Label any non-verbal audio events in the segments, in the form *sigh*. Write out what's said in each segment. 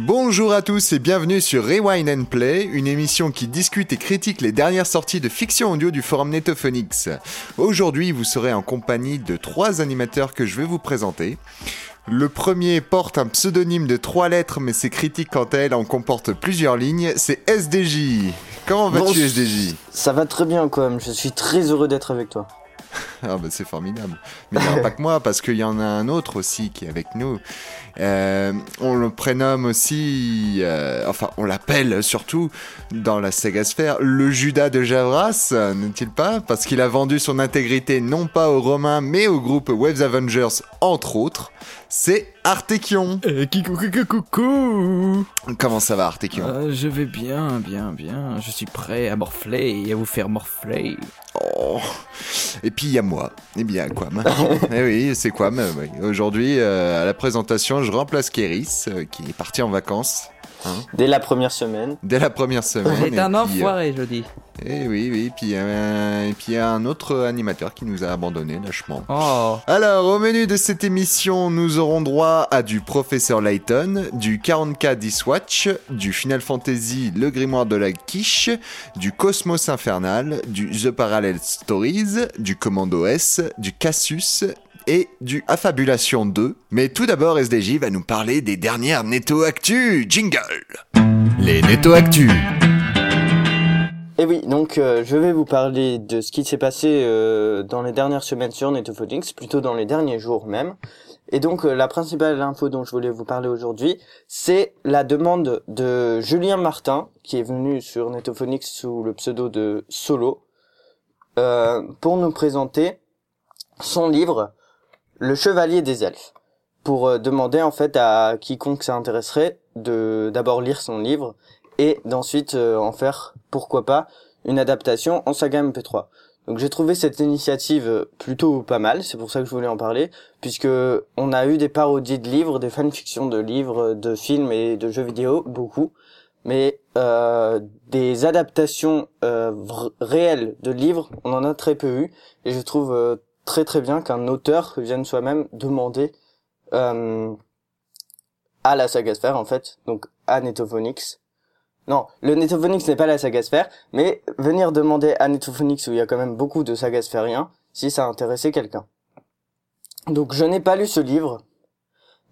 Bonjour à tous et bienvenue sur Rewind and Play, une émission qui discute et critique les dernières sorties de fiction audio du forum Netophonix. Aujourd'hui, vous serez en compagnie de trois animateurs que je vais vous présenter. Le premier porte un pseudonyme de trois lettres, mais ses critiques quant à elles en comportent plusieurs lignes, c'est SDJ. Comment vas-tu Bon, SDJ Ça va très bien quand même, je suis très heureux d'être avec toi. Ah bah c'est formidable. Mais il n'y en a pas que moi, parce qu'il y en a un autre aussi qui est avec nous. Euh, on le prénomme aussi, euh, enfin on l'appelle surtout dans la Sagasphère le Judas de Javras, n'est-il pas? Parce qu'il a vendu son intégrité non pas aux Romains mais au groupe Waves Avengers entre autres. C'est Artekion. Euh, coucou Comment ça va Artekion? Euh, Je vais bien, bien, bien. Je suis prêt à morfler et à vous faire morfler. Oh. Et puis il y a moi, et bien Quam. *laughs* eh oui, c'est Quam. oui. Aujourd'hui, euh, à la présentation, je remplace Kéris, euh, qui est parti en vacances Dès la première semaine. dès la première semaine. C'est et un puis, euh, enfoiré, je dis. eh oui, oui, puis, euh, et puis il y a un autre animateur qui nous a abandonné lâchement. Oh, Alors, au menu de cette émission, nous aurons droit à du Professeur Layton, du 40K Diswatch, du Final Fantasy Le Grimoire de la Quiche, du Cosmos Infernal, du The Parallel Stories, du Commando S, du Cassius et du Affabulation 2. Mais tout d'abord, SDJ va nous parler des dernières Netto Actu. Jingle Les Netto Actu. Et oui, donc euh, je vais vous parler de ce qui s'est passé euh, dans les dernières semaines sur Netophonix, plutôt dans les derniers jours même. Et donc euh, la principale info dont je voulais vous parler aujourd'hui, c'est la demande de Julien Martin, qui est venu sur Netophonix sous le pseudo de Solo, euh, pour nous présenter son livre Le Chevalier des Elfes. Pour euh, demander en fait à quiconque ça intéresserait de d'abord lire son livre et d'ensuite euh, en faire, pourquoi pas, une adaptation en saga MP3. Donc j'ai trouvé cette initiative euh, plutôt pas mal, c'est pour ça que je voulais en parler, puisque on a eu des parodies de livres, des fanfictions de livres, de films et de jeux vidéo, beaucoup, mais des adaptations réelles de livres, on en a très peu eu, et je trouve très très bien qu'un auteur vienne soi-même demander euh, à la saga sphère en fait, donc à Netophonix, non, le Netophonix n'est pas la saga sphère, mais venir demander à Netophonix où il y a quand même beaucoup de sagas sphériens, si ça intéressait quelqu'un. Donc je n'ai pas lu ce livre,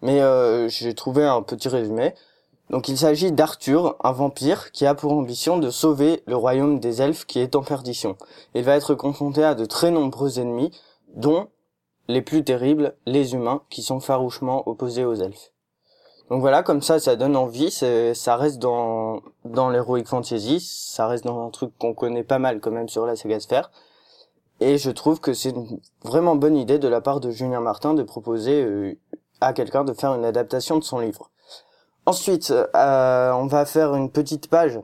mais euh, j'ai trouvé un petit résumé. Donc il s'agit d'Arthur, un vampire qui a pour ambition de sauver le royaume des elfes qui est en perdition. Il va être confronté à de très nombreux ennemis, dont les plus terribles, les humains, qui sont farouchement opposés aux elfes. Donc voilà, comme ça, ça donne envie. Ça reste dans dans l'heroic fantasy, ça reste dans un truc qu'on connaît pas mal quand même sur la saga Sphère. Et je trouve que c'est une vraiment bonne idée de la part de Julien Martin de proposer euh, à quelqu'un de faire une adaptation de son livre. Ensuite, euh, on va faire une petite page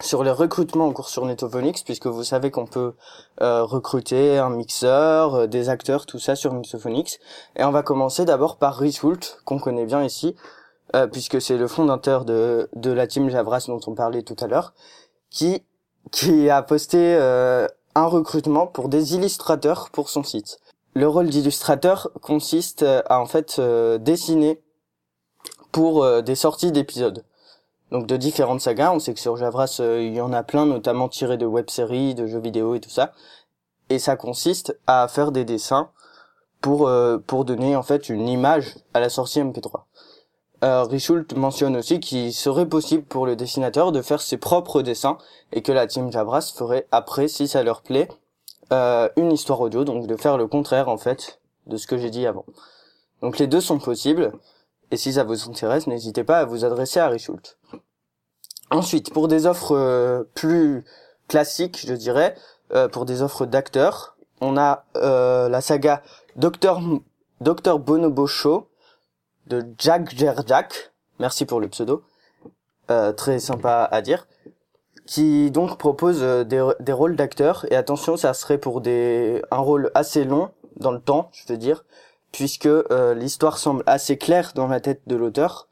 sur les recrutements en cours sur Netophonix, puisque vous savez qu'on peut euh, recruter un mixeur, euh, des acteurs, tout ça sur Netophonix. Et on va commencer d'abord par Richult, qu'on connaît bien ici, euh, puisque c'est le fondateur de, de la team Javras dont on parlait tout à l'heure, qui, qui a posté un recrutement pour des illustrateurs pour son site. Le rôle d'illustrateur consiste à en fait dessiner pour des sorties d'épisodes. Donc de différentes sagas, on sait que sur Javras euh, il y en a plein, notamment tirés de web-séries, de jeux vidéo et tout ça. Et ça consiste à faire des dessins pour euh, pour donner en fait une image à la sortie MP3. Euh, Richult mentionne aussi qu'il serait possible pour le dessinateur de faire ses propres dessins et que la team Javras ferait après, si ça leur plaît, euh, une histoire audio, donc de faire le contraire en fait de ce que j'ai dit avant. Donc les deux sont possibles et si ça vous intéresse, n'hésitez pas à vous adresser à Richult. Ensuite, pour des offres euh, plus classiques, je dirais, euh, pour des offres d'acteurs, on a euh, la saga Docteur Docteur Bonobo Show de Jack Jerjack. Merci pour le pseudo. Très sympa à dire. qui donc propose des, des rôles d'acteurs. Et attention, ça serait pour des un rôle assez long dans le temps, je veux dire, puisque euh, l'histoire semble assez claire dans la tête de l'auteur.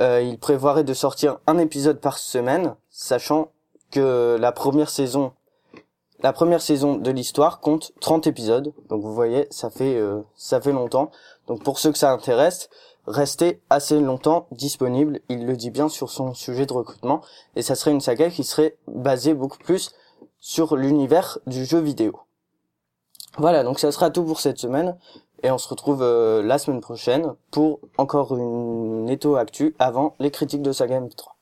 Euh, il prévoirait de sortir un épisode par semaine, sachant que la première saison, la première saison de l'histoire compte 30 épisodes. Donc vous voyez, ça fait euh, ça fait longtemps. Donc pour ceux que ça intéresse, restez assez longtemps disponible. Il le dit bien sur son sujet de recrutement, et ça serait une saga qui serait basée beaucoup plus sur l'univers du jeu vidéo. Voilà, donc ça sera tout pour cette semaine. Et on se retrouve euh, la semaine prochaine pour encore une Netto Actu avant les critiques de Saga MP3.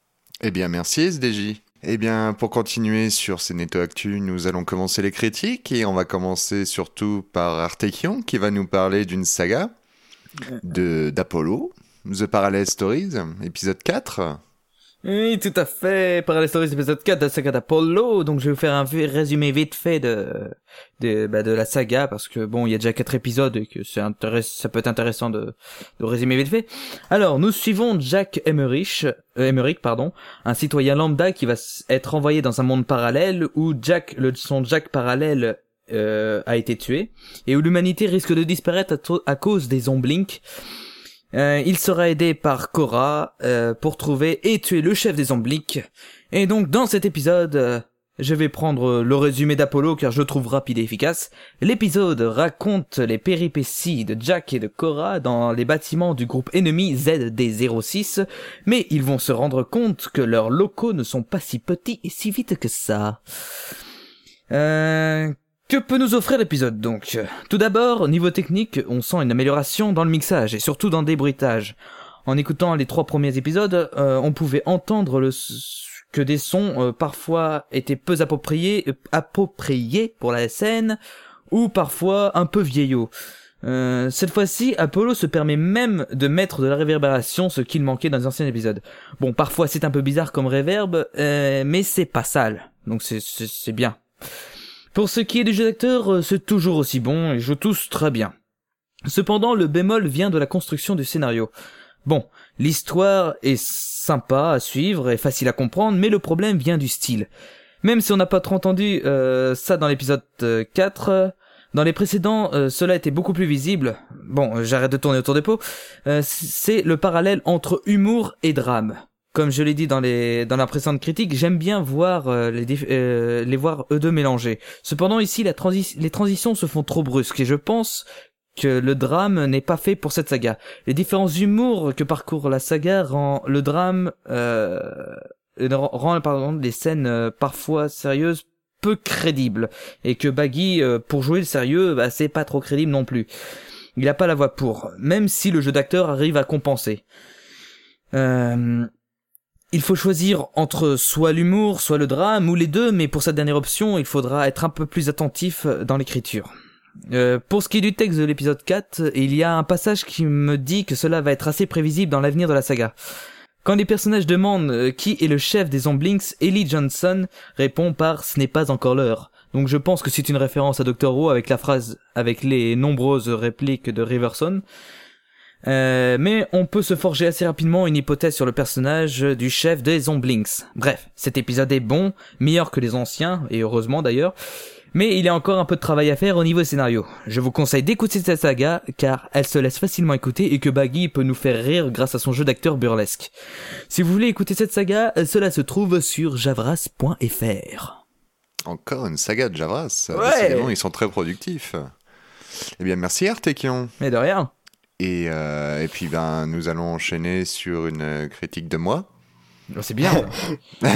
Eh bien, merci SDJ. Eh bien, pour continuer sur ces Netto Actu, nous allons commencer les critiques et on va commencer surtout par Artekion qui va nous parler d'une saga de d'Apollo, The Parallel Stories, épisode 4. Oui, tout à fait. Parallel Stories épisode 4 de la saga d'Apollo. Donc, je vais vous faire un résumé vite fait de, de, bah, de la saga parce que bon, il y a déjà quatre épisodes et que c'est intéress- ça peut être intéressant de, de résumer vite fait. Alors, nous suivons Jack Emmerich, euh, pardon, un citoyen lambda qui va être envoyé dans un monde parallèle où Jack, le, son Jack parallèle euh, a été tué et où l'humanité risque de disparaître à cause des Zomblink. Euh, il sera aidé par Korra euh, pour trouver et tuer le chef des Zomblink. Et donc dans cet épisode, euh, je vais prendre le résumé d'Apollo car je trouve rapide et efficace. L'épisode raconte les péripéties de Jack et de Korra dans les bâtiments du groupe ennemi ZD06, mais ils vont se rendre compte que leurs locaux ne sont pas si petits et si vite que ça. Euh, que peut nous offrir l'épisode donc? Tout d'abord, niveau technique, on sent une amélioration dans le mixage et surtout dans le débruitage. En écoutant les trois premiers épisodes, euh, on pouvait entendre le que des sons euh, parfois étaient peu appropriés, euh, appropriés pour la scène ou parfois un peu vieillots. Euh, cette fois-ci, Apollo se permet même de mettre de la réverbération, ce qu'il manquait dans les anciens épisodes. Bon, parfois c'est un peu bizarre comme réverb, mais c'est pas sale, donc c'est bien. Pour ce qui est du jeu d'acteur, euh, c'est toujours aussi bon et jouent tous très bien. Cependant, le bémol vient de la construction du scénario. Bon, l'histoire est sympa à suivre et facile à comprendre, mais le problème vient du style. Même si on n'a pas trop entendu euh, ça dans l'épisode euh, 4, euh, dans les précédents, euh, cela était beaucoup plus visible. Bon, euh, j'arrête de tourner autour des pots. Euh, c'est le parallèle entre humour et drame. Comme je l'ai dit dans les dans la précédente critique, j'aime bien voir euh, les euh, les voir eux deux mélangés. Cependant ici la transi- les transitions se font trop brusques et je pense que le drame n'est pas fait pour cette saga. Les différents humours que parcourt la saga rend le drame euh, rend pardon les scènes euh, parfois sérieuses peu crédibles et que Baggy euh, pour jouer le sérieux bah, c'est pas trop crédible non plus. Il a pas la voix pour, même si le jeu d'acteur arrive à compenser. Euh, il faut choisir entre soit l'humour, soit le drame, ou les deux, mais pour cette dernière option, il faudra être un peu plus attentif dans l'écriture. Euh, pour ce qui est du texte de l'épisode 4, il y a un passage qui me dit que cela va être assez prévisible dans l'avenir de la saga. Quand les personnages demandent euh, qui est le chef des Zomblinks, Ellie Johnson répond par ce n'est pas encore l'heure. Donc je pense que c'est une référence à Dr. Who avec la phrase avec les nombreuses répliques de Riverson. Euh, mais on peut se forger assez rapidement une hypothèse sur le personnage du chef des Zomblinks. Bref, cet épisode est bon, meilleur que les anciens, et heureusement d'ailleurs, mais il y a encore un peu de travail à faire au niveau scénario. Je vous conseille d'écouter cette saga, car elle se laisse facilement écouter et que Baggy peut nous faire rire grâce à son jeu d'acteur burlesque. Si vous voulez écouter cette saga, cela se trouve sur javras.fr. Encore une saga de Javras. Ouais. Décidément, ils sont très productifs. Eh bien, merci Artekion. Mais de rien. Et, euh, et puis, ben, nous allons enchaîner sur une critique de moi. Oh, C'est bien. *laughs*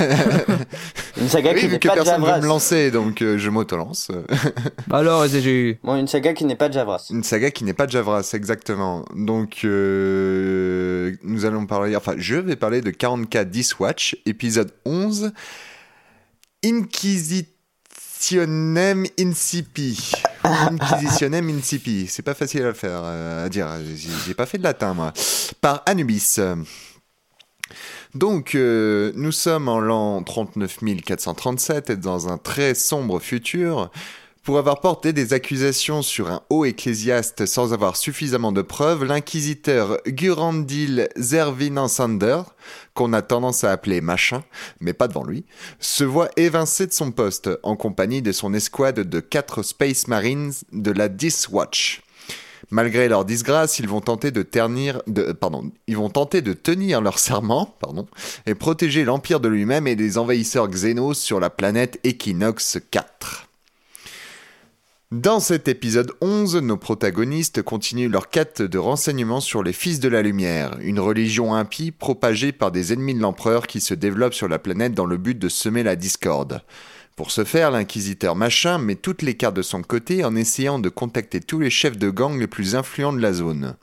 Une saga oui, qui n'est que pas de personne ne veut Javras. me lancer, donc euh, je m'auto-lance. *laughs* Alors, j'ai Bon, une saga qui n'est pas de Javras. Une saga qui n'est pas de Javras, exactement. Donc, euh, nous allons parler, enfin, je vais parler de 40K Diswatch, épisode 11, Inquisitionem Incipi. Inquisitionem *laughs* Incipi. C'est pas facile à faire, euh, à dire. J'ai j'ai pas fait de latin, moi. Par Anubis. Donc, euh, nous sommes en l'an 39 437 et dans un très sombre futur. Pour avoir porté des accusations sur un haut ecclésiaste sans avoir suffisamment de preuves, l'inquisiteur Gurandil Zervinansander, qu'on a tendance à appeler machin, mais pas devant lui, se voit évincé de son poste en compagnie de son escouade de quatre Space Marines de la Death Watch. Malgré leur disgrâce, ils vont tenter de ternir, de, ils vont tenter de tenir leur serment, et protéger l'Empire de lui-même et des envahisseurs Xenos sur la planète Equinox 4. Dans cet épisode 11, nos protagonistes continuent leur quête de renseignements sur les Fils de la Lumière, une religion impie propagée par des ennemis de l'empereur qui se développent sur la planète dans le but de semer la discorde. Pour ce faire, l'inquisiteur Machin met toutes les cartes de son côté en essayant de contacter tous les chefs de gang les plus influents de la zone.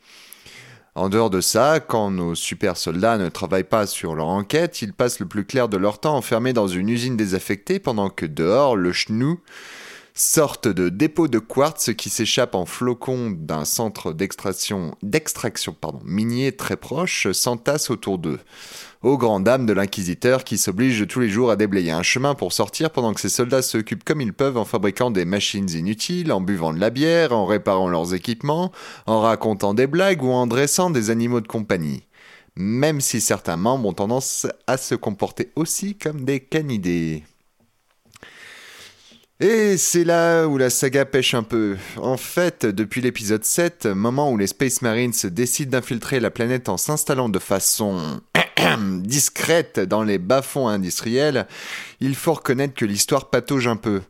En dehors de ça, quand nos super soldats ne travaillent pas sur leur enquête, ils passent le plus clair de leur temps enfermés dans une usine désaffectée pendant que dehors, le chnou sorte de dépôt de quartz qui s'échappe en flocons d'un centre d'extraction, d'extraction pardon, minier très proche s'entasse autour d'eux. Aux grandes dames de l'inquisiteur qui s'oblige tous les jours à déblayer un chemin pour sortir pendant que ses soldats s'occupent comme ils peuvent en fabriquant des machines inutiles, en buvant de la bière, en réparant leurs équipements, en racontant des blagues ou en dressant des animaux de compagnie. Même si certains membres ont tendance à se comporter aussi comme des canidés. Et c'est là où la saga pêche un peu. En fait, depuis l'épisode 7, moment où les Space Marines décident d'infiltrer la planète en s'installant de façon *clears throat* discrète dans les bas-fonds industriels, il faut reconnaître que l'histoire patauge un peu.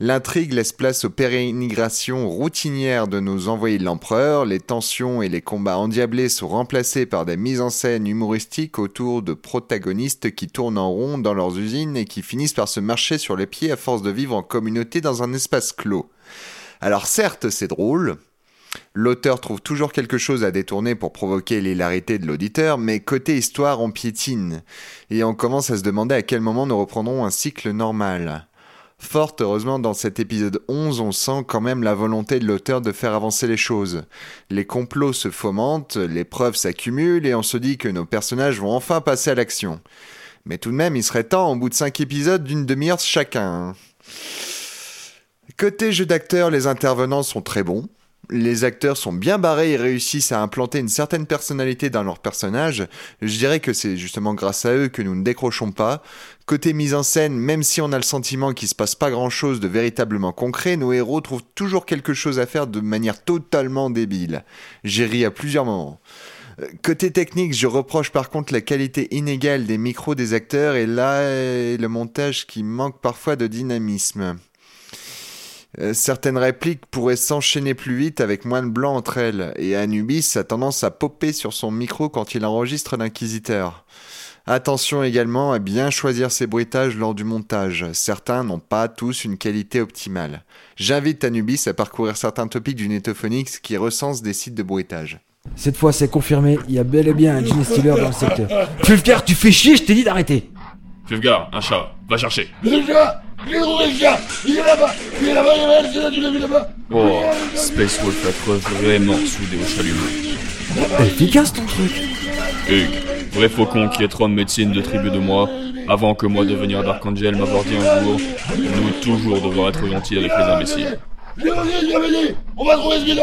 L'intrigue laisse place aux pérénigrations routinières de nos envoyés de l'empereur, les tensions et les combats endiablés sont remplacés par des mises en scène humoristiques autour de protagonistes qui tournent en rond dans leurs usines et qui finissent par se marcher sur les pieds à force de vivre en communauté dans un espace clos. Alors certes, c'est drôle, L'auteur trouve toujours quelque chose à détourner pour provoquer l'hilarité de l'auditeur, mais côté histoire, on piétine. Et on commence à se demander à quel moment nous reprendrons un cycle normal. Fort heureusement, dans cet épisode 11, on sent quand même la volonté de l'auteur de faire avancer les choses. Les complots se fomentent, les preuves s'accumulent et on se dit que nos personnages vont enfin passer à l'action. Mais tout de même, il serait temps, au bout de 5 épisodes, d'une demi-heure chacun. Côté jeu d'acteur, les intervenants sont très bons. Les acteurs sont bien barrés et réussissent à implanter une certaine personnalité dans leur personnage. Je dirais que c'est justement grâce à eux que nous ne décrochons pas. Côté mise en scène, même si on a le sentiment qu'il se passe pas grand chose de véritablement concret, nos héros trouvent toujours quelque chose à faire de manière totalement débile. J'ai ri à plusieurs moments. Euh, côté technique, je reproche par contre la qualité inégale des micros des acteurs et là, le montage qui manque parfois de dynamisme. Euh, certaines répliques pourraient s'enchaîner plus vite avec moins de blanc entre elles, et Anubis a tendance à popper sur son micro quand il enregistre l'inquisiteur. Attention également à bien choisir ses bruitages lors du montage. Certains n'ont pas tous une qualité optimale. J'invite Anubis à parcourir certains topics du Netophonix qui recense des sites de bruitage. Cette fois, c'est confirmé, il y a bel et bien un Gene Stealer dans le secteur. Fulfgar, tu fais chier, je t'ai dit d'arrêter Fulgar, un chat, va chercher. Il est là-bas Il est là-bas, il est là-bas, tu l'as vu là-bas Oh, Space Wolf a preuve vraiment soudé au chalumeau. Efficace ton truc Hugues, vrai faucon qui est trop de médecine de tribu de moi, avant que moi devenir Dark Angel m'avoir dit un jour, nous toujours devoir être gentils avec les imbéciles. On va trouver ce c'est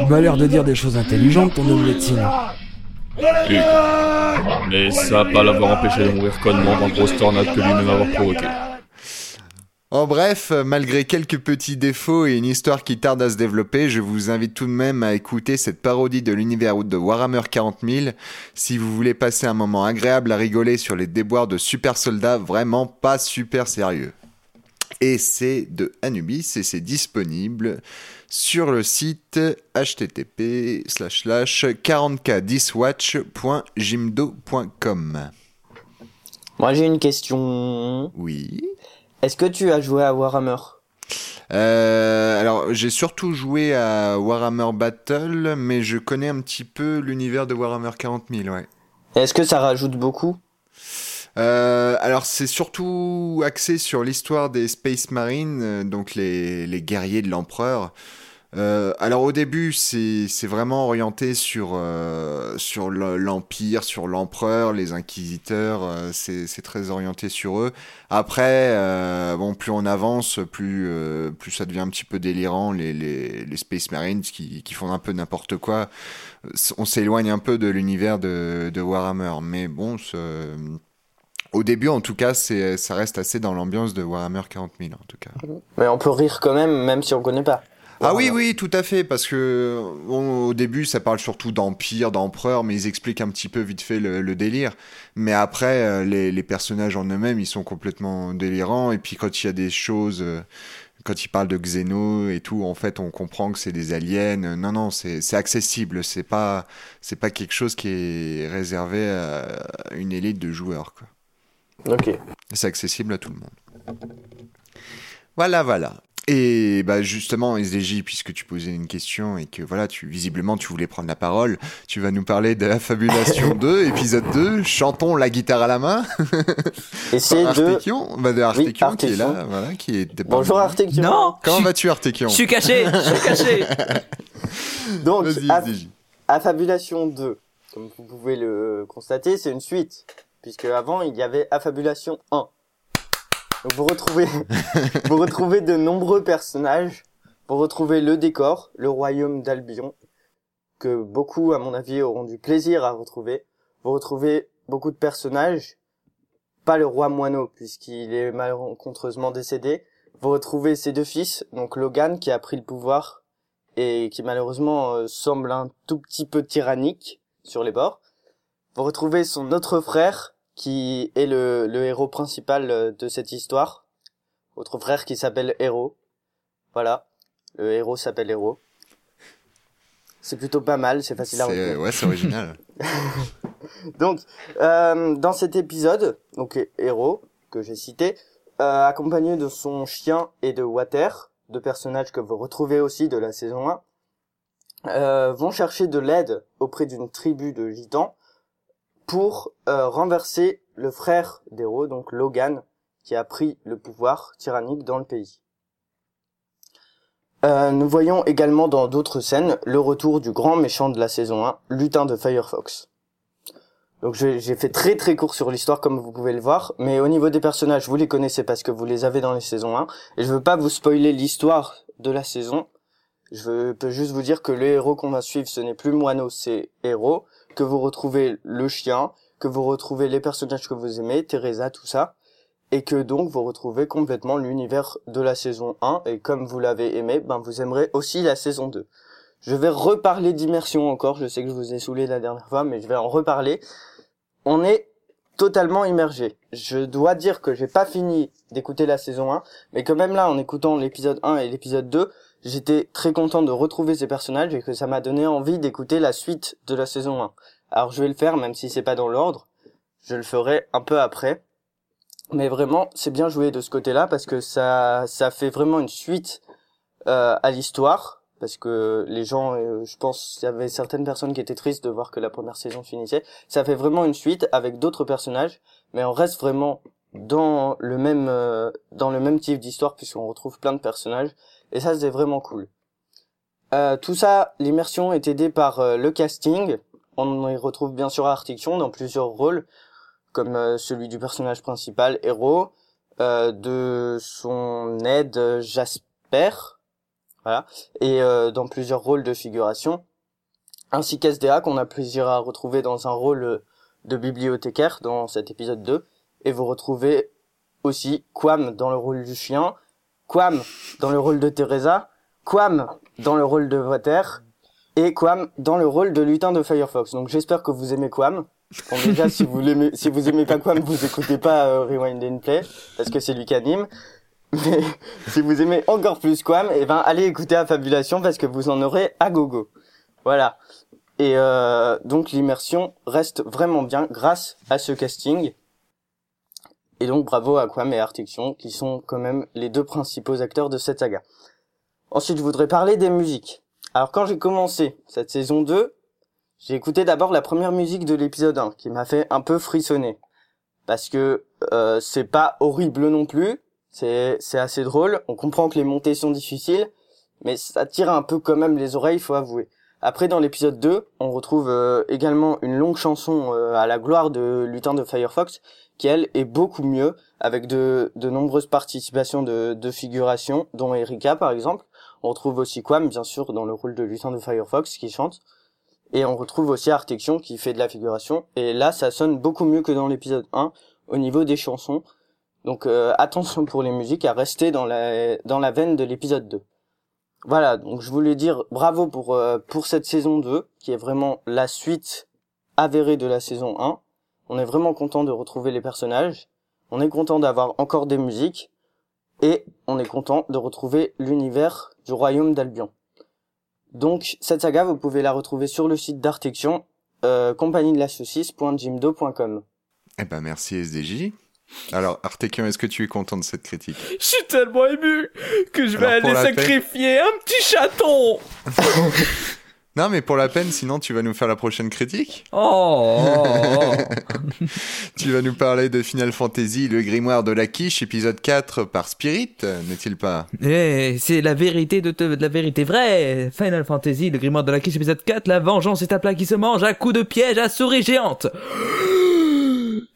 Il m'a l'air de dire des choses intelligentes ton homme médecine. Hugues. Mais ça va pas l'avoir empêché de mourir connement dans grosse tornade que lui-même avoir provoqué. En bref, malgré quelques petits défauts et une histoire qui tarde à se développer, je vous invite tout de même à écouter cette parodie de l'univers de Warhammer 40 000 si vous voulez passer un moment agréable à rigoler sur les déboires de super soldats vraiment pas super sérieux. Et c'est de Anubis et c'est disponible sur le site http 40k10watch.jimdo.com. Moi j'ai une question. Oui. Est-ce que tu as joué à Warhammer? Euh, alors, j'ai surtout joué à Warhammer Battle, mais je connais un petit peu l'univers de Warhammer 40 000, ouais. Est-ce que ça rajoute beaucoup? Euh, alors, c'est surtout axé sur l'histoire des Space Marines, euh, donc les, les guerriers de l'Empereur. Euh, alors au début, c'est vraiment orienté sur euh, sur le- l'empire, sur l'empereur, les inquisiteurs. euh, c'est très orienté sur eux. Après, bon, plus on avance, plus plus ça devient un petit peu délirant. Les les, les Space Marines qui qui font un peu n'importe quoi. On s'éloigne un peu de l'univers de Warhammer, mais bon. Au début, en tout cas, ça reste assez dans l'ambiance de Warhammer 40 000, en tout cas. Mais on peut rire quand même, même si on connaît pas. Ah oui, oui, tout à fait, parce que bon, au début, ça parle surtout d'empire, d'empereur, mais ils expliquent un petit peu vite fait le, le délire. Mais après, euh, les, les personnages en eux-mêmes, ils sont complètement délirants. Et puis quand il y a des choses, euh, quand ils parlent de Xeno et tout, en fait, on comprend que c'est des aliens. Non, non, c'est c'est accessible. C'est pas, c'est pas quelque chose qui est réservé à une élite de joueurs. Quoi. Ok. C'est accessible à tout le monde. Voilà, voilà. Et bah justement, SDJ, puisque tu posais une question et que voilà, tu visiblement tu voulais prendre la parole, tu vas nous parler de la Fabulation *laughs* 2, épisode 2, chantons la guitare à la main. *laughs* Et c'est de... Artekion, bah de Artekion qui est là, Artekion. voilà, qui est. Bonjour tu Non Comment vas-tu Artekion je suis caché, je suis caché. *laughs* Donc, SDJ. Affabulation 2, comme vous pouvez le constater, c'est une suite. Puisque avant, il y avait Affabulation 1. Vous retrouvez, *laughs* vous retrouvez de nombreux personnages. Vous retrouvez le décor, le royaume d'Albion, que beaucoup, à mon avis, auront du plaisir à retrouver. Vous retrouvez beaucoup de personnages. Pas le roi moineau, puisqu'il est malencontreusement décédé. Vous retrouvez ses deux fils, donc Logan, qui a pris le pouvoir et qui malheureusement euh, semble un tout petit peu tyrannique sur les bords. Vous retrouvez son autre frère qui est le, le héros principal euh, de cette histoire. Votre frère qui s'appelle Héros. Voilà. Le héros s'appelle Héros. C'est plutôt pas mal, c'est facile à retenir. ouais, c'est original. *laughs* Donc, euh, dans cet épisode, donc Héros, que j'ai cité, euh, accompagné de son chien et de Water, deux personnages que vous retrouvez aussi de la saison 1, euh, vont chercher de l'aide auprès d'une tribu de gitans pour euh, renverser le frère d'Héros, donc Logan, qui a pris le pouvoir tyrannique dans le pays. Euh, nous voyons également dans d'autres scènes le retour du grand méchant de la saison 1, Lutin de Firefox. Donc j'ai fait très très court sur l'histoire comme vous pouvez le voir, mais au niveau des personnages, vous les connaissez parce que vous les avez dans les saisons 1, et je veux pas vous spoiler l'histoire de la saison. Je peux juste vous dire que le héros qu'on va suivre, ce n'est plus Moineau, c'est Héros, que vous retrouvez le chien, que vous retrouvez les personnages que vous aimez, Teresa, tout ça, et que donc vous retrouvez complètement l'univers de la saison 1, et comme vous l'avez aimé, ben vous aimerez aussi la saison 2. Je vais reparler d'immersion encore, je sais que je vous ai saoulé la dernière fois, mais je vais en reparler. On est totalement immergé. Je dois dire que j'ai pas fini d'écouter la saison 1, mais quand même là, en écoutant l'épisode 1 et l'épisode 2, j'étais très content de retrouver ces personnages et que ça m'a donné envie d'écouter la suite de la saison 1. Alors je vais le faire, même si c'est pas dans l'ordre. Je le ferai un peu après. Mais vraiment, c'est bien joué de ce côté-là parce que ça, ça fait vraiment une suite euh, à l'histoire. Parce que les gens, euh, je pense, il y avait certaines personnes qui étaient tristes de voir que la première saison finissait. Ça fait vraiment une suite avec d'autres personnages, mais on reste vraiment dans le même euh, dans le même type d'histoire puisqu'on retrouve plein de personnages et ça c'est vraiment cool. Euh, tout ça, l'immersion est aidée par euh, le casting. On y retrouve bien sûr Artiction dans plusieurs rôles, comme euh, celui du personnage principal, Héros, euh, de son aide Jasper, voilà, et dans plusieurs rôles de figuration, ainsi qu'SDA qu'on a plaisir à retrouver dans un rôle de bibliothécaire dans cet épisode 2, et vous retrouvez aussi Quam dans le rôle du chien, Quam dans le rôle de Teresa, Quam dans le rôle de Water, et Quam dans le rôle de lutin de Firefox. Donc j'espère que vous aimez Quam. Bon, déjà, si vous l'aimez, si vous aimez pas Quam, vous écoutez pas euh, Rewind and Play, parce que c'est lui qui anime. Mais *laughs* si vous aimez encore plus Quam, eh ben allez écouter Affabulation parce que vous en aurez à gogo. Voilà. Et euh, donc l'immersion reste vraiment bien grâce à ce casting. Et donc bravo à Quam et Artiction qui sont quand même les deux principaux acteurs de cette saga. Ensuite, je voudrais parler des musiques. Alors quand j'ai commencé cette saison 2, j'ai écouté d'abord la première musique de l'épisode 1 qui m'a fait un peu frissonner. Parce que euh, c'est pas horrible non plus, c'est assez drôle, on comprend que les montées sont difficiles mais ça tire un peu quand même les oreilles, faut avouer. Après, dans l'épisode 2, on retrouve euh, également une longue chanson euh, à la gloire de Lutin de Firefox, qui elle est beaucoup mieux, avec de, nombreuses participations de, de figuration, dont Erika par exemple. On retrouve aussi Quam, bien sûr, dans le rôle de Lutin de Firefox, qui chante. Et on retrouve aussi Artection, qui fait de la figuration. Et là, ça sonne beaucoup mieux que dans l'épisode 1, au niveau des chansons. Donc euh, attention pour les musiques à rester dans la, dans la veine de l'épisode 2. Voilà, donc je voulais dire bravo pour euh, pour cette saison 2 qui est vraiment la suite avérée de la saison 1. On est vraiment content de retrouver les personnages. On est content d'avoir encore des musiques et on est content de retrouver l'univers du royaume d'Albion. Donc cette saga, vous pouvez la retrouver sur le site d'Artection euh, compagnie de la saucisse.jimdo.com. Eh ben merci SDJ. Alors Artekion, est-ce que tu es content de cette critique? Je suis tellement ému que je vais Alors, aller peine- sacrifier un petit chaton. *laughs* Non mais pour la peine, sinon tu vas nous faire la prochaine critique Oh, oh, *laughs* oh. Tu vas nous parler de Final Fantasy, le grimoire de la quiche, épisode 4 par Spirit, n'est-il pas? Eh, c'est la vérité de, te- de la vérité vraie. Final Fantasy, le grimoire de la quiche épisode 4, la vengeance est un plat qui se mange à coups de piège à souris géante.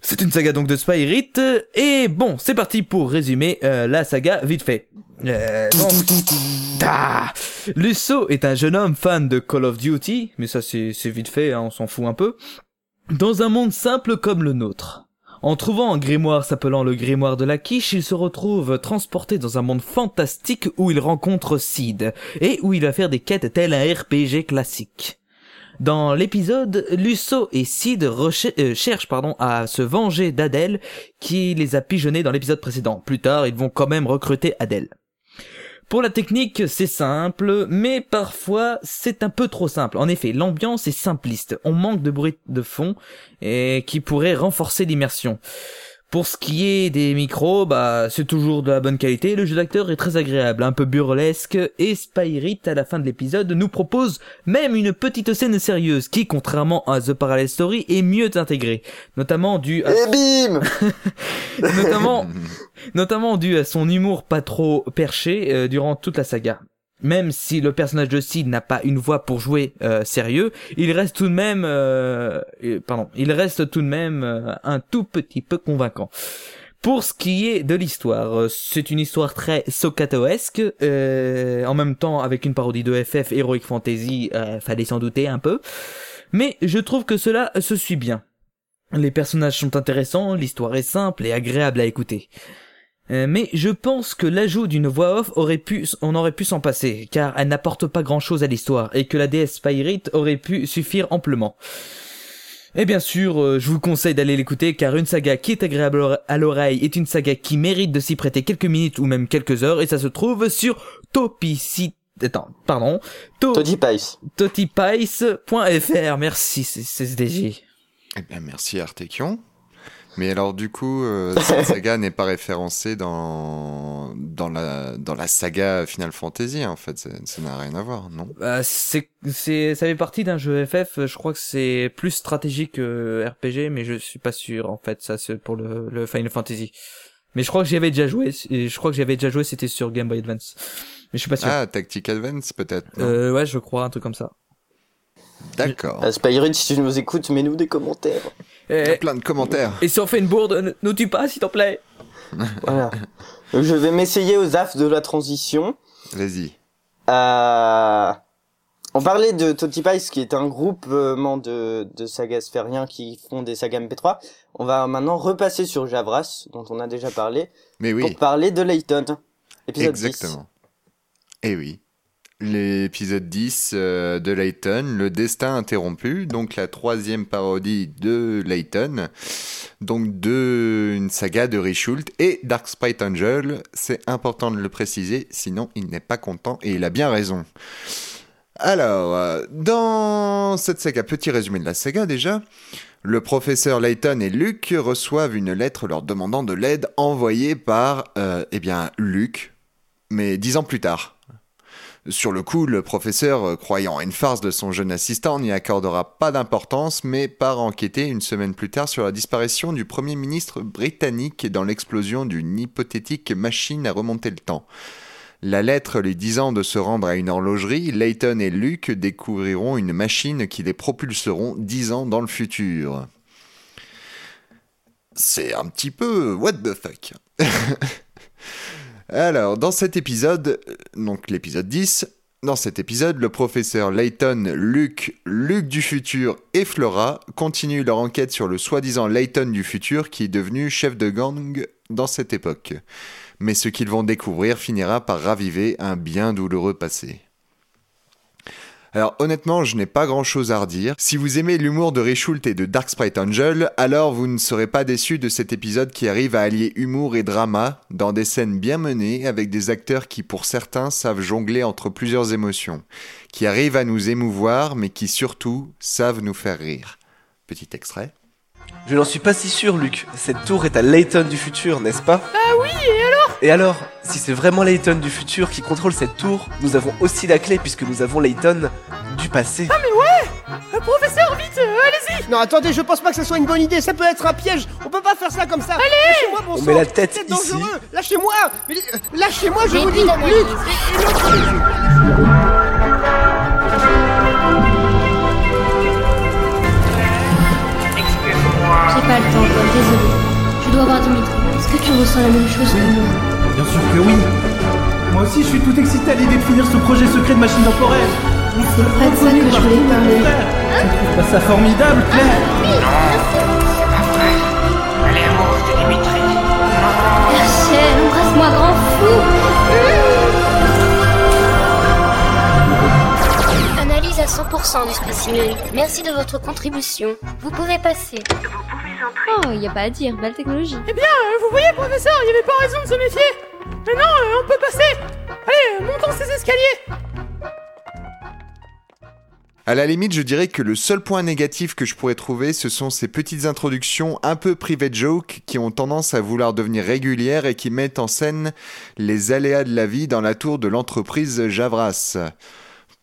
C'est une saga donc de Spyrit et bon, c'est parti pour résumer euh, la saga vite fait. Euh, Lusso est un jeune homme fan de Call of Duty, mais ça c'est c'est vite fait, hein, on s'en fout un peu. Dans un monde simple comme le nôtre. En trouvant un grimoire s'appelant le grimoire de la quiche, il se retrouve transporté dans un monde fantastique où il rencontre Sid, et où il va faire des quêtes telles un RPG classique. Dans l'épisode, Lusso et Sid euh, cherchent pardon, à se venger d'Adèle, qui les a pigeonnés dans l'épisode précédent. Plus tard, ils vont quand même recruter Adèle. Pour la technique, c'est simple, mais parfois c'est un peu trop simple. En effet, l'ambiance est simpliste. On manque de bruit de fond et qui pourrait renforcer l'immersion. Pour ce qui est des micros, bah c'est toujours de la bonne qualité. Le jeu d'acteur est très agréable, un peu burlesque et Spyrit à la fin de l'épisode nous propose même une petite scène sérieuse qui, contrairement à The Parallel Story, est mieux intégrée, notamment dû à Et bim *laughs* notamment, *laughs* notamment dû à son humour pas trop perché euh, durant toute la saga. Même si le personnage de Sid n'a pas une voix pour jouer euh, sérieux, il reste tout de même, euh, pardon, il reste tout de même euh, un tout petit peu convaincant. Pour ce qui est de l'histoire, c'est une histoire très socatoesque, en même temps avec une parodie de FF Heroic Fantasy, fallait s'en douter un peu. Mais je trouve que cela se suit bien. Les personnages sont intéressants, l'histoire est simple et agréable à écouter. Euh, mais je pense que l'ajout d'une voix off aurait pu, on aurait pu s'en passer, car elle n'apporte pas grand chose à l'histoire, et que la déesse Spirit aurait pu suffire amplement. Et bien sûr, euh, je vous conseille d'aller l'écouter, car une saga qui est agréable à l'oreille est une saga qui mérite de s'y prêter quelques minutes ou même quelques heures, et ça se trouve sur Topici... Attends, pardon. To- Toddy Pice. totipice.fr, merci, c'est c'est SDJ. Eh bien merci Artekion. Mais alors du coup, euh, *laughs* cette saga n'est pas référencée dans dans la dans la saga Final Fantasy en fait, ça n'a rien à voir, non? Bah, c'est, c'est, ça fait partie d'un jeu FF. Je crois que c'est plus stratégique que RPG, mais je suis pas sûr en fait. Ça c'est pour le, le Final Fantasy. Mais je crois que j'y avais déjà joué. et Je crois que j'y avais déjà joué. C'était sur Game Boy Advance. Mais je suis pas sûr. Ah, Tactic Advance peut-être. euh, ouais, je crois un truc comme ça. D'accord. Spyrit, si tu nous écoutes, mets-nous des commentaires. Il y a Et, plein de commentaires. et si on fait une bourde, ne nous tue pas, s'il te plaît. *laughs* Voilà. Donc, je vais m'essayer aux affs de la transition. Vas-y. Euh... On parlait de Toddy Pice, qui est un groupement de, de sagas sphériens qui font des sagas MP3. On va maintenant repasser sur Javras, dont on a déjà parlé, Mais oui, pour parler de Layton. Épisode exactement. Eh oui. L'épisode 10 euh, de Layton, le destin interrompu, donc la troisième parodie de Layton, donc de une saga de Richult et Dark Sprite Angel. C'est important de le préciser, sinon il n'est pas content et il a bien raison. Alors, euh, dans cette saga, petit résumé de la saga déjà, le professeur Layton et Luke reçoivent une lettre leur demandant de l'aide envoyée par, euh, eh bien, Luke, mais dix ans plus tard. Sur le coup, le professeur, euh, croyant une farce de son jeune assistant, n'y accordera pas d'importance, mais part enquêter une semaine plus tard sur la disparition du Premier ministre britannique dans l'explosion d'une hypothétique machine à remonter le temps. La lettre lui disant de se rendre à une horlogerie, Layton et Luke découvriront une machine qui les propulseront dix ans dans le futur. C'est un petit peu what the fuck? *laughs* Alors, dans cet épisode, donc l'épisode 10, dans cet épisode, le professeur Layton, Luke, Luke du futur et Flora continuent leur enquête sur le soi-disant Layton du futur qui est devenu chef de gang dans cette époque. Mais ce qu'ils vont découvrir finira par raviver un bien douloureux passé. Alors honnêtement, je n'ai pas grand chose à redire. Si vous aimez l'humour de Richult et de Dark Sprite Angel, alors vous ne serez pas déçus de cet épisode qui arrive à allier humour et drama dans des scènes bien menées avec des acteurs qui pour certains savent jongler entre plusieurs émotions, qui arrivent à nous émouvoir mais qui surtout savent nous faire rire. Petit extrait. Je n'en suis pas si sûr, Luc. Cette tour est à Layton du futur, n'est-ce pas? Ah oui, et alors si c'est vraiment Layton du futur qui contrôle cette tour, nous avons aussi la clé puisque nous avons Layton du passé. Ah mais ouais Euh, Professeur, vite, euh, allez-y Non, attendez, je pense pas que ça soit une bonne idée. Ça peut être un piège. On peut pas faire ça comme ça. Allez Lâchez-moi, bon On sang. met la tête C'est ici. dangereux. Lâchez-moi Mais, euh, Lâchez-moi, je vous dis. Luc et- et l'autre- J'ai pas le temps, désolé. Je dois voir Dimitri. Est-ce que tu ressens la même chose que moi? Bien sûr que oui. Moi aussi, je suis tout excité à l'idée de finir ce projet secret de machine temporaire. C'est pas de ça que je voulais parler. Tu ne trouves pas ça formidable, Claire Rachel, embrasse-moi, grand fou Analyse à 100% du spécimen. Merci de votre contribution. Vous pouvez passer. Oh, y a pas à dire, belle technologie. Eh bien, euh, vous voyez, professeur, il y avait pas raison de se méfier Maintenant, euh, on peut passer Allez, montons ces escaliers À la limite, je dirais que le seul point négatif que je pourrais trouver, ce sont ces petites introductions un peu private joke qui ont tendance à vouloir devenir régulières et qui mettent en scène les aléas de la vie dans la tour de l'entreprise Javras.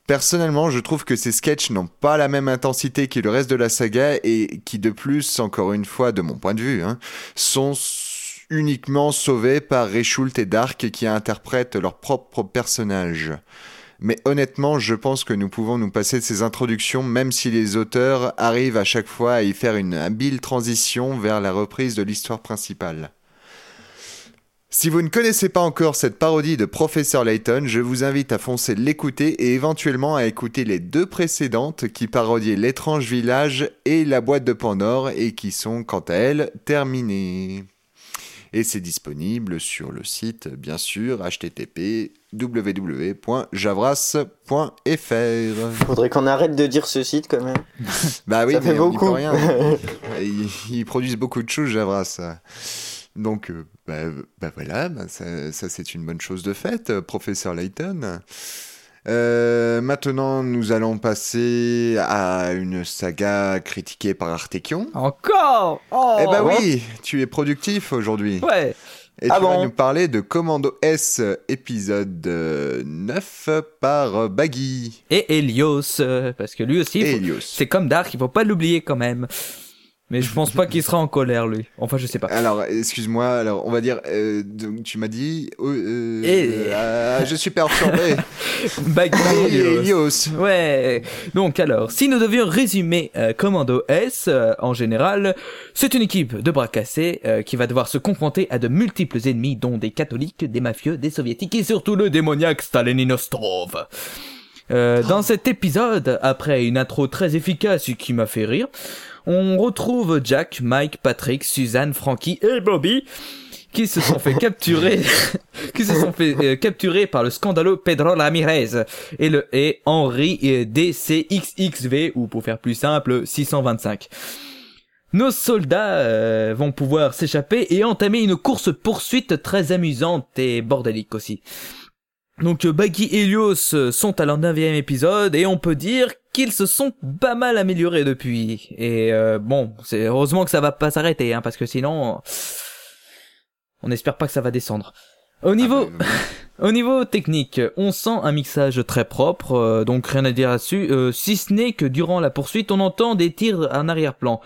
Personnellement, je trouve que ces sketchs n'ont pas la même intensité que le reste de la saga et qui de plus, encore une fois de mon point de vue, hein, sont uniquement sauvés par Reshult et Dark qui interprètent leurs propres personnages. Mais honnêtement, je pense que nous pouvons nous passer de ces introductions, même si les auteurs arrivent à chaque fois à y faire une habile transition vers la reprise de l'histoire principale. Si vous ne connaissez pas encore cette parodie de Professeur Layton, je vous invite à foncer l'écouter et éventuellement à écouter les deux précédentes qui parodiaient l'étrange village et la boîte de Pandore et qui sont quant à elles terminées. Et c'est disponible sur le site, bien sûr, http www.javras.fr. Faudrait qu'on arrête de dire ce site quand même. *laughs* Bah oui, Ça fait mais on y beaucoup. peut rien. *laughs* ils, ils produisent beaucoup de choses, Javras. Donc, euh, bah, bah voilà, bah ça, ça, c'est une bonne chose de faite, euh, professeur Layton. Euh, maintenant, nous allons passer à une saga critiquée par Artekion. Encore Oh eh bah oui, tu es productif aujourd'hui. Ouais Et Ah tu vas bon nous parler de Commando S épisode euh, 9 par euh, Baggy Et Helios, euh, parce que lui aussi, c'est comme Dark, il faut pas l'oublier quand même. Mais je pense pas qu'il sera en colère, lui. Enfin, je sais pas. Alors, excuse-moi, alors on va dire, euh, donc tu m'as dit, euh, euh, Et- euh, je suis perturbé. *laughs* Helios. *laughs* Ouais. Donc alors, si nous devions résumer euh, Commando S euh, en général, c'est une équipe de bras cassés euh, qui va devoir se confronter à de multiples ennemis, dont des catholiques, des mafieux, des soviétiques et surtout le démoniaque Staline Ostrov. Euh, dans cet épisode, après une intro très efficace et qui m'a fait rire, on retrouve Jack, Mike, Patrick, Suzanne, Frankie et Bobby qui se sont fait *laughs* capturer *laughs* qui se sont fait euh, capturer par le scandaleux Pedro Ramirez et le et Henri euh, DCXXV ou pour faire plus simple 625. Nos soldats euh, vont pouvoir s'échapper et entamer une course poursuite très amusante et bordélique aussi. Donc euh, Baggy et Helios euh, sont à leur neuvième épisode et on peut dire qu'ils se sont pas mal améliorés depuis. Et euh, bon, c'est heureusement que ça va pas s'arrêter, hein, parce que sinon, on n'espère pas que ça va descendre. Au niveau, Ah, *laughs* au niveau technique, on sent un mixage très propre, euh, donc rien à dire là-dessus, euh, si ce n'est que durant la poursuite, on entend des tirs en arrière-plan.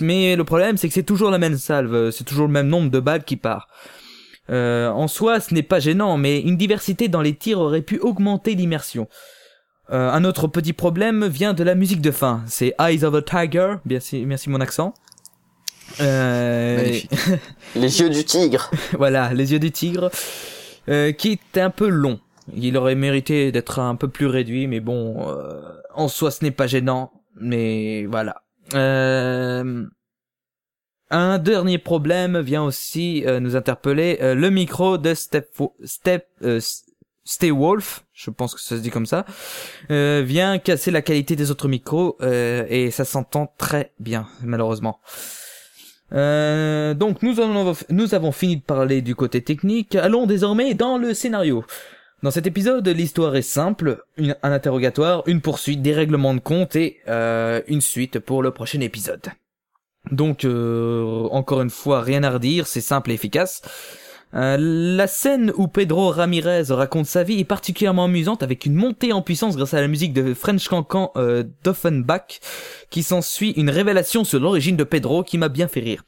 Mais le problème, c'est que c'est toujours la même salve, c'est toujours le même nombre de balles qui part. Euh, en soi, ce n'est pas gênant, mais une diversité dans les tirs aurait pu augmenter l'immersion. Euh, un autre petit problème vient de la musique de fin. C'est Eyes of a Tiger. Merci, merci mon accent. Euh. *laughs* Les yeux du tigre. voilà, les yeux du tigre, euh, qui est un peu long. Il aurait mérité d'être un peu plus réduit, mais bon, euh, en soi, ce n'est pas gênant. Mais voilà. Euh, un dernier problème vient aussi euh, nous interpeller. euh, le micro de Step, Step, euh, Wolf, je pense que ça se dit comme ça, euh, vient casser la qualité des autres micros et ça s'entend très bien, malheureusement. Donc nous avons, fini de parler du côté technique. Allons désormais dans le scénario. Dans cet épisode, l'histoire est simple, une- un interrogatoire, une poursuite, des règlements de compte et une suite pour le prochain épisode. Donc, euh, encore une fois, rien à redire, c'est simple et efficace. Euh, la scène où Pedro Ramirez raconte sa vie est particulièrement amusante avec une montée en puissance grâce à la musique de French Cancan euh, d'Offenbach qui s'ensuit une révélation sur l'origine de Pedro qui m'a bien fait rire.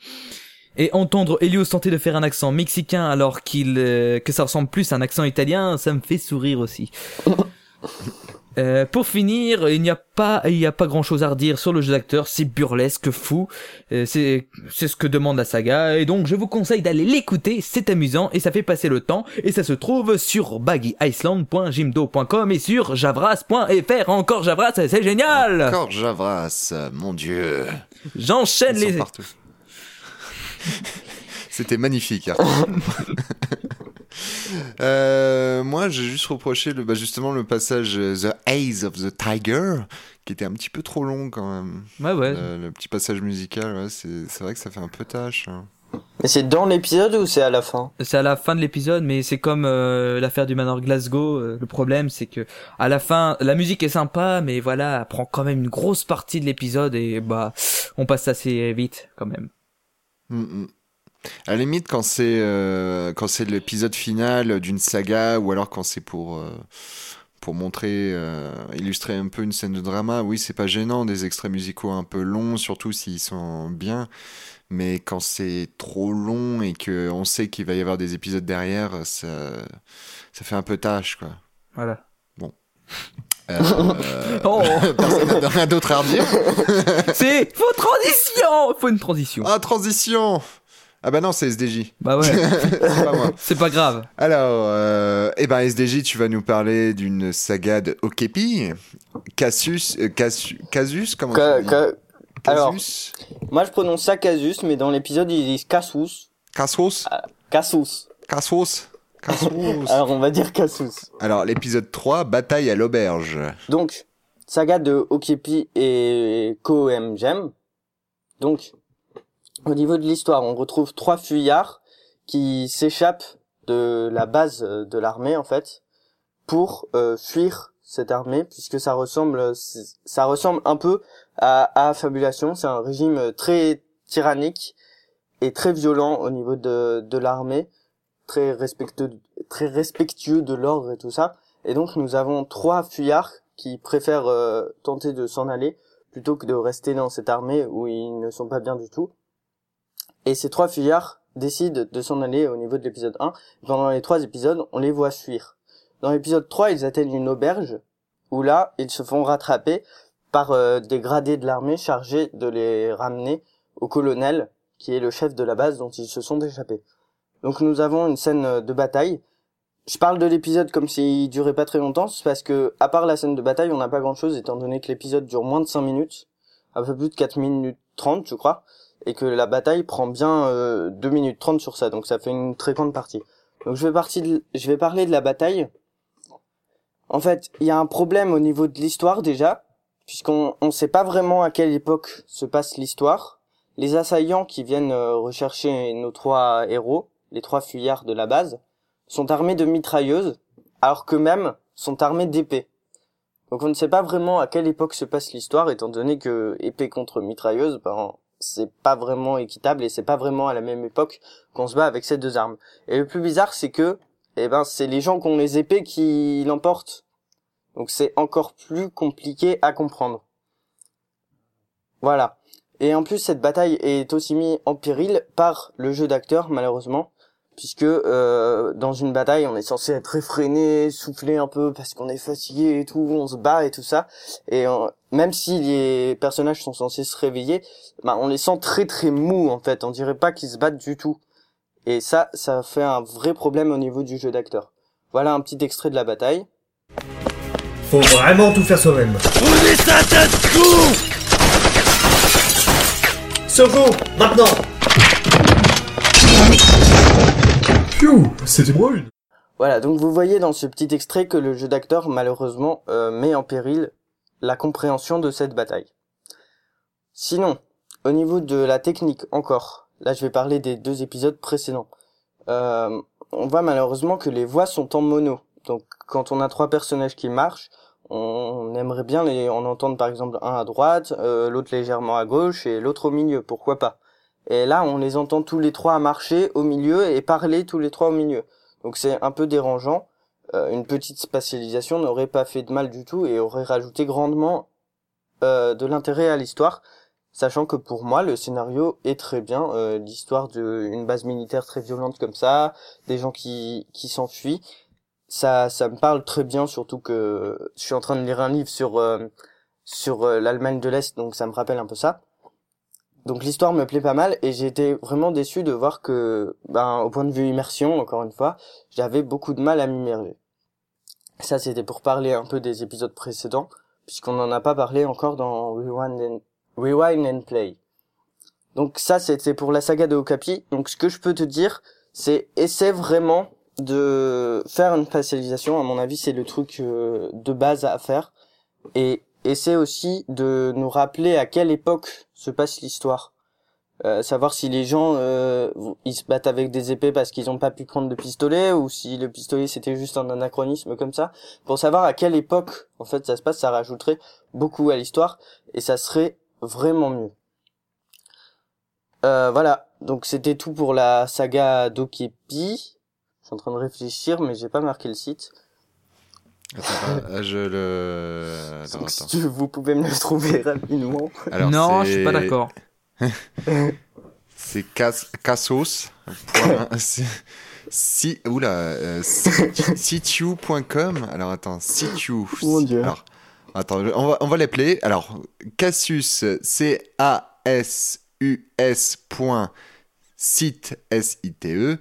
Et entendre Helios tenter de faire un accent mexicain alors qu'il euh, que ça ressemble plus à un accent italien, ça me fait sourire aussi. *laughs* Euh, pour finir, il n'y a pas, il n'y a pas grand chose à redire sur le jeu d'acteur, c'est burlesque, fou, Euh, c'est, c'est ce que demande la saga, et donc je vous conseille d'aller l'écouter, c'est amusant, et ça fait passer le temps, et ça se trouve sur baggyiceland.jimdo.com et sur javras.fr, encore javras, c'est génial! Encore Javras, mon dieu. J'enchaîne Ils sont les... partout. *laughs* C'était magnifique. *laughs* Euh, moi, j'ai juste reproché le, bah, justement le passage euh, The Eyes of the Tiger, qui était un petit peu trop long quand même. Ouais, ouais. Euh, le petit passage musical, ouais, c'est c'est vrai que ça fait un peu tâche. hein. Mais c'est dans l'épisode ou c'est à la fin? C'est à la fin de l'épisode, mais c'est comme euh, l'affaire du manoir Glasgow. euh, le problème, c'est que à la fin, la musique est sympa, mais voilà, elle prend quand même une grosse partie de l'épisode et bah, on passe assez vite quand même. Mm, mm. À la limite, quand c'est euh, quand c'est l'épisode final d'une saga, ou alors quand c'est pour euh, pour montrer, euh, illustrer un peu une scène de drama, oui, c'est pas gênant des extraits musicaux un peu longs, surtout s'ils sont bien. Mais quand c'est trop long et que on sait qu'il va y avoir des épisodes derrière, ça ça fait un peu tâche, quoi. Voilà. Bon. Euh, *laughs* euh, Oh. *laughs* personne n'a rien d'autre à redire. c'est faut transition, faut une transition. Ah transition. Ah bah non, c'est SDJ. Bah ouais. *laughs* c'est pas moi. C'est pas grave. Alors, euh, eh ben SDJ, tu vas nous parler d'une saga de Okepi, Cassius, euh, Cassu- Casus, comment Ca- tu dis ca- Alors, Casus moi je prononce ça Casus, mais dans l'épisode ils disent Casus. Casus. Cassos Cassos *laughs* Alors on va dire Casus. Alors, l'épisode 3, Bataille à l'auberge. Donc, saga de Okepi et Koem Gem. Donc, au niveau de l'histoire, on retrouve trois fuyards qui s'échappent de la base euh, de l'armée en fait pour euh, fuir cette armée puisque ça ressemble ça ressemble un peu à, Fabulation. C'est un régime très tyrannique et très violent au niveau de, de l'armée, très respectueux très respectueux de l'ordre et tout ça. Et donc nous avons trois fuyards qui préfèrent euh, tenter de s'en aller plutôt que de rester dans cette armée où ils ne sont pas bien du tout. Et ces trois fuyards décident de s'en aller au niveau de l'épisode 1. Pendant les trois épisodes, on les voit fuir. Dans l'épisode 3, ils atteignent une auberge où là, ils se font rattraper par euh, des gradés de l'armée chargés de les ramener au colonel qui est le chef de la base dont ils se sont échappés. Donc nous avons une scène euh, de bataille je parle de l'épisode comme s'il durait pas très longtemps, parce que, à part la scène de bataille, on n'a pas grand chose, étant donné que l'épisode dure moins de 5 minutes, un peu plus de 4 minutes 30, je crois, et que la bataille prend bien euh, 2 minutes 30 sur ça, donc ça fait une très grande partie. Donc je vais, partir de- je vais parler de la bataille. En fait, il y a un problème au niveau de l'histoire déjà, puisqu'on on sait pas vraiment à quelle époque se passe l'histoire. Les assaillants qui viennent euh, rechercher nos trois héros, les trois fuyards de la base, sont armés de mitrailleuses, alors qu'eux-mêmes sont armés d'épées. Donc on ne sait pas vraiment à quelle époque se passe l'histoire, étant donné que épée contre mitrailleuse, ben c'est pas vraiment équitable et c'est pas vraiment à la même époque qu'on se bat avec ces deux armes. Et le plus bizarre, c'est que, eh ben, c'est les gens qui ont les épées qui l'emportent. Donc c'est encore plus compliqué à comprendre. Voilà. Et en plus, cette bataille est aussi mise en péril par le jeu d'acteur, malheureusement, puisque euh, dans une bataille, on est censé être effréné, souffler un peu parce qu'on est fatigué et tout, on se bat et tout ça. Et euh, même si les personnages sont censés se réveiller, bah, on les sent très très mous en fait. On dirait pas qu'ils se battent du tout. Et ça, ça fait un vrai problème au niveau du jeu d'acteur. Voilà un petit extrait de la bataille. Faut vraiment tout faire soi-même. Sa tête coup Secours Maintenant Voilà, donc vous voyez dans ce petit extrait que le jeu d'acteur malheureusement euh, met en péril la compréhension de cette bataille. Sinon, au niveau de la technique encore, là je vais parler des deux épisodes précédents. Euh, on voit malheureusement que les voix sont en mono. Donc quand on a trois personnages qui marchent, on aimerait bien les en entendre par exemple un à droite, euh, l'autre légèrement à gauche et l'autre au milieu, pourquoi pas. Et là, on les entend tous les trois marcher au milieu et parler tous les trois au milieu. Donc c'est un peu dérangeant. Euh, une petite spatialisation n'aurait pas fait de mal du tout et aurait rajouté grandement euh, de l'intérêt à l'histoire, sachant que pour moi le scénario est très bien. Euh, l'histoire d'une base militaire très violente comme ça, des gens qui qui s'enfuient, ça ça me parle très bien. Surtout que je suis en train de lire un livre sur euh, sur euh, l'Allemagne de l'Est, donc ça me rappelle un peu ça. Donc l'histoire me plaît pas mal et j'ai été vraiment déçu de voir que, ben, au point de vue immersion, encore une fois, j'avais beaucoup de mal à m'immerger. Ça, c'était pour parler un peu des épisodes précédents, puisqu'on n'en a pas parlé encore dans Rewind and, Rewind and Play. Donc ça, c'était pour la saga de Okapi. Donc ce que je peux te dire, c'est essaie vraiment de faire une spatialisation. À mon avis, c'est le truc euh, de base à faire. Et essaie aussi de nous rappeler à quelle époque se passe l'histoire. Euh, savoir si les gens euh, ils se battent avec des épées parce qu'ils n'ont pas pu prendre de pistolet ou si le pistolet c'était juste un anachronisme comme ça. Pour savoir à quelle époque en fait ça se passe ça rajouterait beaucoup à l'histoire et ça serait vraiment mieux. Euh, voilà. Donc c'était tout pour la saga Dokepi. Je suis en train de réfléchir mais j'ai pas marqué le site Attends, ah, *laughs* je le. Attends, Donc, attends. si vous pouvez me le trouver *laughs* rapidement. Alors, Non, je suis pas d'accord. *laughs* c'est Cas- c'est- Si, oula, euh, situ- situ.com. Alors attends, situ. Mon Dieu. Alors, attends, on va, on va l'appeler. Alors, Cassus, C A S U S point site S I T E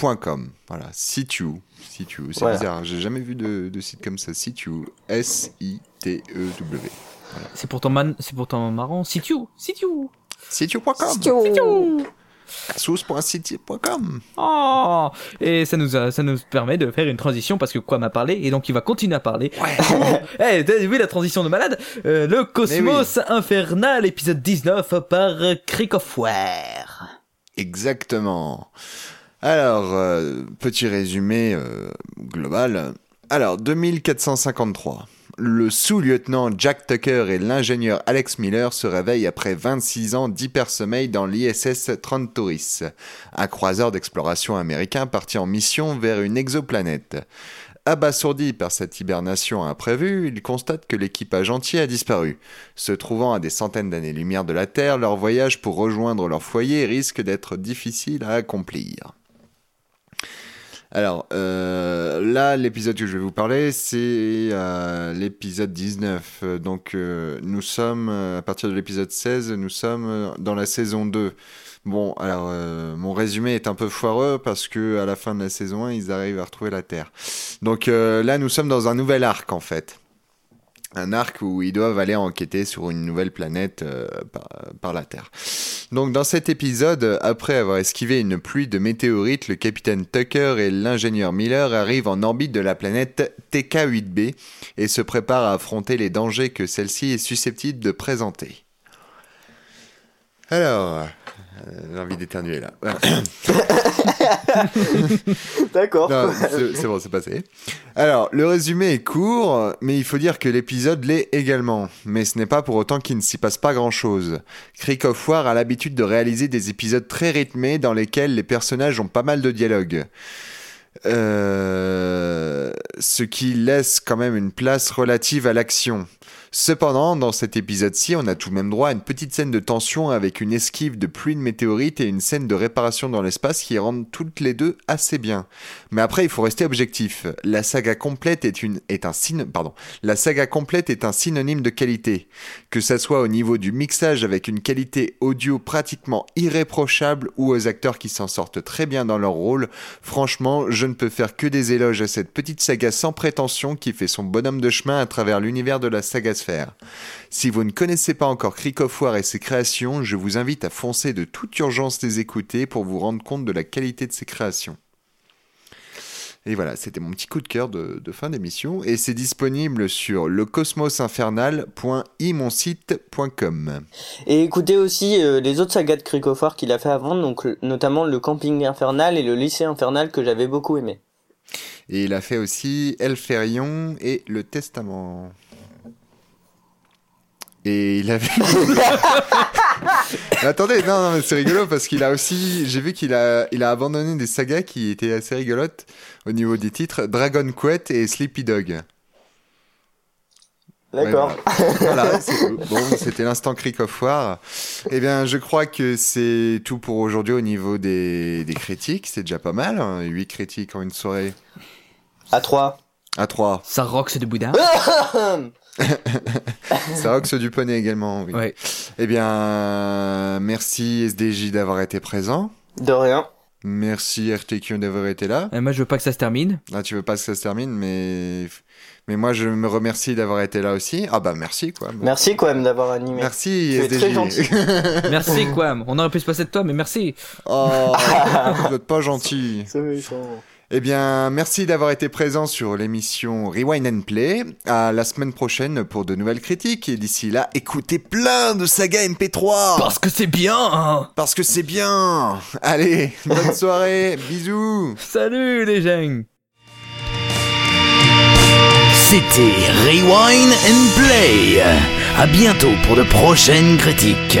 W.com. Voilà, situ. Situ. C'est Voilà. bizarre, j'ai jamais vu de, de site comme ça. Situ. S I T E W. C'est pourtant, man... pourtant marrant. Situ, situ. Situ.com. Situ. Cassus.situ.com. Oh Et ça nous, a- ça nous permet de faire une transition parce que quoi m'a parlé et donc il va continuer à parler. *laughs* Eh, t'as vu la transition de malade? Euh, Le Cosmos Infernal, épisode 19 par Crick of War. Exactement. Alors, euh, petit résumé euh, global. Alors, 2453. Le sous-lieutenant Jack Tucker et l'ingénieur Alex Miller se réveillent après 26 ans d'hypersommeil dans l'ISS Trantoris, un croiseur d'exploration américain parti en mission vers une exoplanète. Abasourdi par cette hibernation imprévue, ils constatent que l'équipage entier a disparu. Se trouvant à des centaines d'années-lumière de la Terre, leur voyage pour rejoindre leur foyer risque d'être difficile à accomplir. Alors, euh, là, l'épisode que je vais vous parler, c'est euh, l'épisode 19. Euh, Donc, euh, nous sommes, euh, à partir de l'épisode 16, nous sommes euh, dans la saison 2. Bon, alors, euh, mon résumé est un peu foireux parce que à la fin de la saison 1, ils arrivent à retrouver la Terre. Donc là, nous sommes dans un nouvel arc, en fait. Un arc où ils doivent aller enquêter sur une nouvelle planète euh, par, par la Terre. Donc dans cet épisode, après avoir esquivé une pluie de météorites, le capitaine Tucker et l'ingénieur Miller arrivent en orbite de la planète TK-8b et se préparent à affronter les dangers que celle-ci est susceptible de présenter. Alors, j'ai envie d'éternuer là. *laughs* D'accord. C'est bon, c'est passé. Alors, le résumé est court, mais il faut dire que l'épisode l'est également. Mais ce n'est pas pour autant qu'il ne s'y passe pas grand-chose. Crick of War a l'habitude de réaliser des épisodes très rythmés dans lesquels les personnages ont pas mal de dialogues. Euh, ce qui laisse quand même une place relative à l'action. Cependant, dans cet épisode-ci, on a tout de même droit à une petite scène de tension avec une esquive de pluie de météorites et une scène de réparation dans l'espace qui rendent toutes les deux assez bien. Mais après, il faut rester objectif. La saga complète est une est un pardon. La saga complète est un synonyme de qualité. Que ça soit au niveau du mixage avec une qualité audio pratiquement irréprochable ou aux acteurs qui s'en sortent très bien dans leur rôle, franchement, je ne peux faire que des éloges à cette petite saga sans prétention qui fait son bonhomme de chemin à travers l'univers de la saga Si vous ne connaissez pas encore Crick of War et ses créations, je vous invite à foncer de toute urgence les écouter pour vous rendre compte de la qualité de ses créations. Et voilà, c'était mon petit coup de cœur de, de fin d'émission. Et c'est disponible sur lecosmosinfernal.imonsite.com. Et écoutez aussi euh, les autres sagas de Cricophore qu'il a fait avant, donc le- notamment le camping infernal et le lycée infernal que j'avais beaucoup aimé. Et il a fait aussi Elferion et Le Testament. Et il avait. Mais *laughs* Attendez, non, non, mais c'est rigolo parce qu'il a aussi. J'ai vu qu'il a, il a abandonné des sagas qui étaient assez rigolotes au niveau des titres Dragon Quest et Sleepy Dog. D'accord. Ouais, voilà, Voilà, c'est *laughs* tout. Bon, c'était l'instant Crick of War. Eh bien, je crois que c'est tout pour aujourd'hui au niveau des, des critiques. C'est déjà pas mal. hein. 8 critiques en une soirée. À 3. À 3. Ça rock, c'est de Bouddha. *laughs* *laughs* Ça rock du poney également, oui. Ouais. Eh bien, merci SDJ d'avoir été présent. De rien. Merci RTQ d'avoir été là. Et moi, je veux pas que ça se termine. Ah, tu veux pas que ça se termine, mais mais moi je me remercie d'avoir été là aussi. Ah bah merci quoi. Merci quand même d'avoir animé. Merci Tu es SDJ. très gentil. *laughs* merci, Quam. On aurait pu se passer de toi, mais merci. Oh, *laughs* vous êtes pas gentil. C'est méchant. Eh bien, merci d'avoir été présent sur l'émission Rewind and Play. À la semaine prochaine pour de nouvelles critiques. Et d'ici là, écoutez plein de sagas MP3. Parce que c'est bien. Parce que c'est bien. Allez, bonne *laughs* soirée. Bisous. Salut les gens. C'était Rewind and Play. À bientôt pour de prochaines critiques.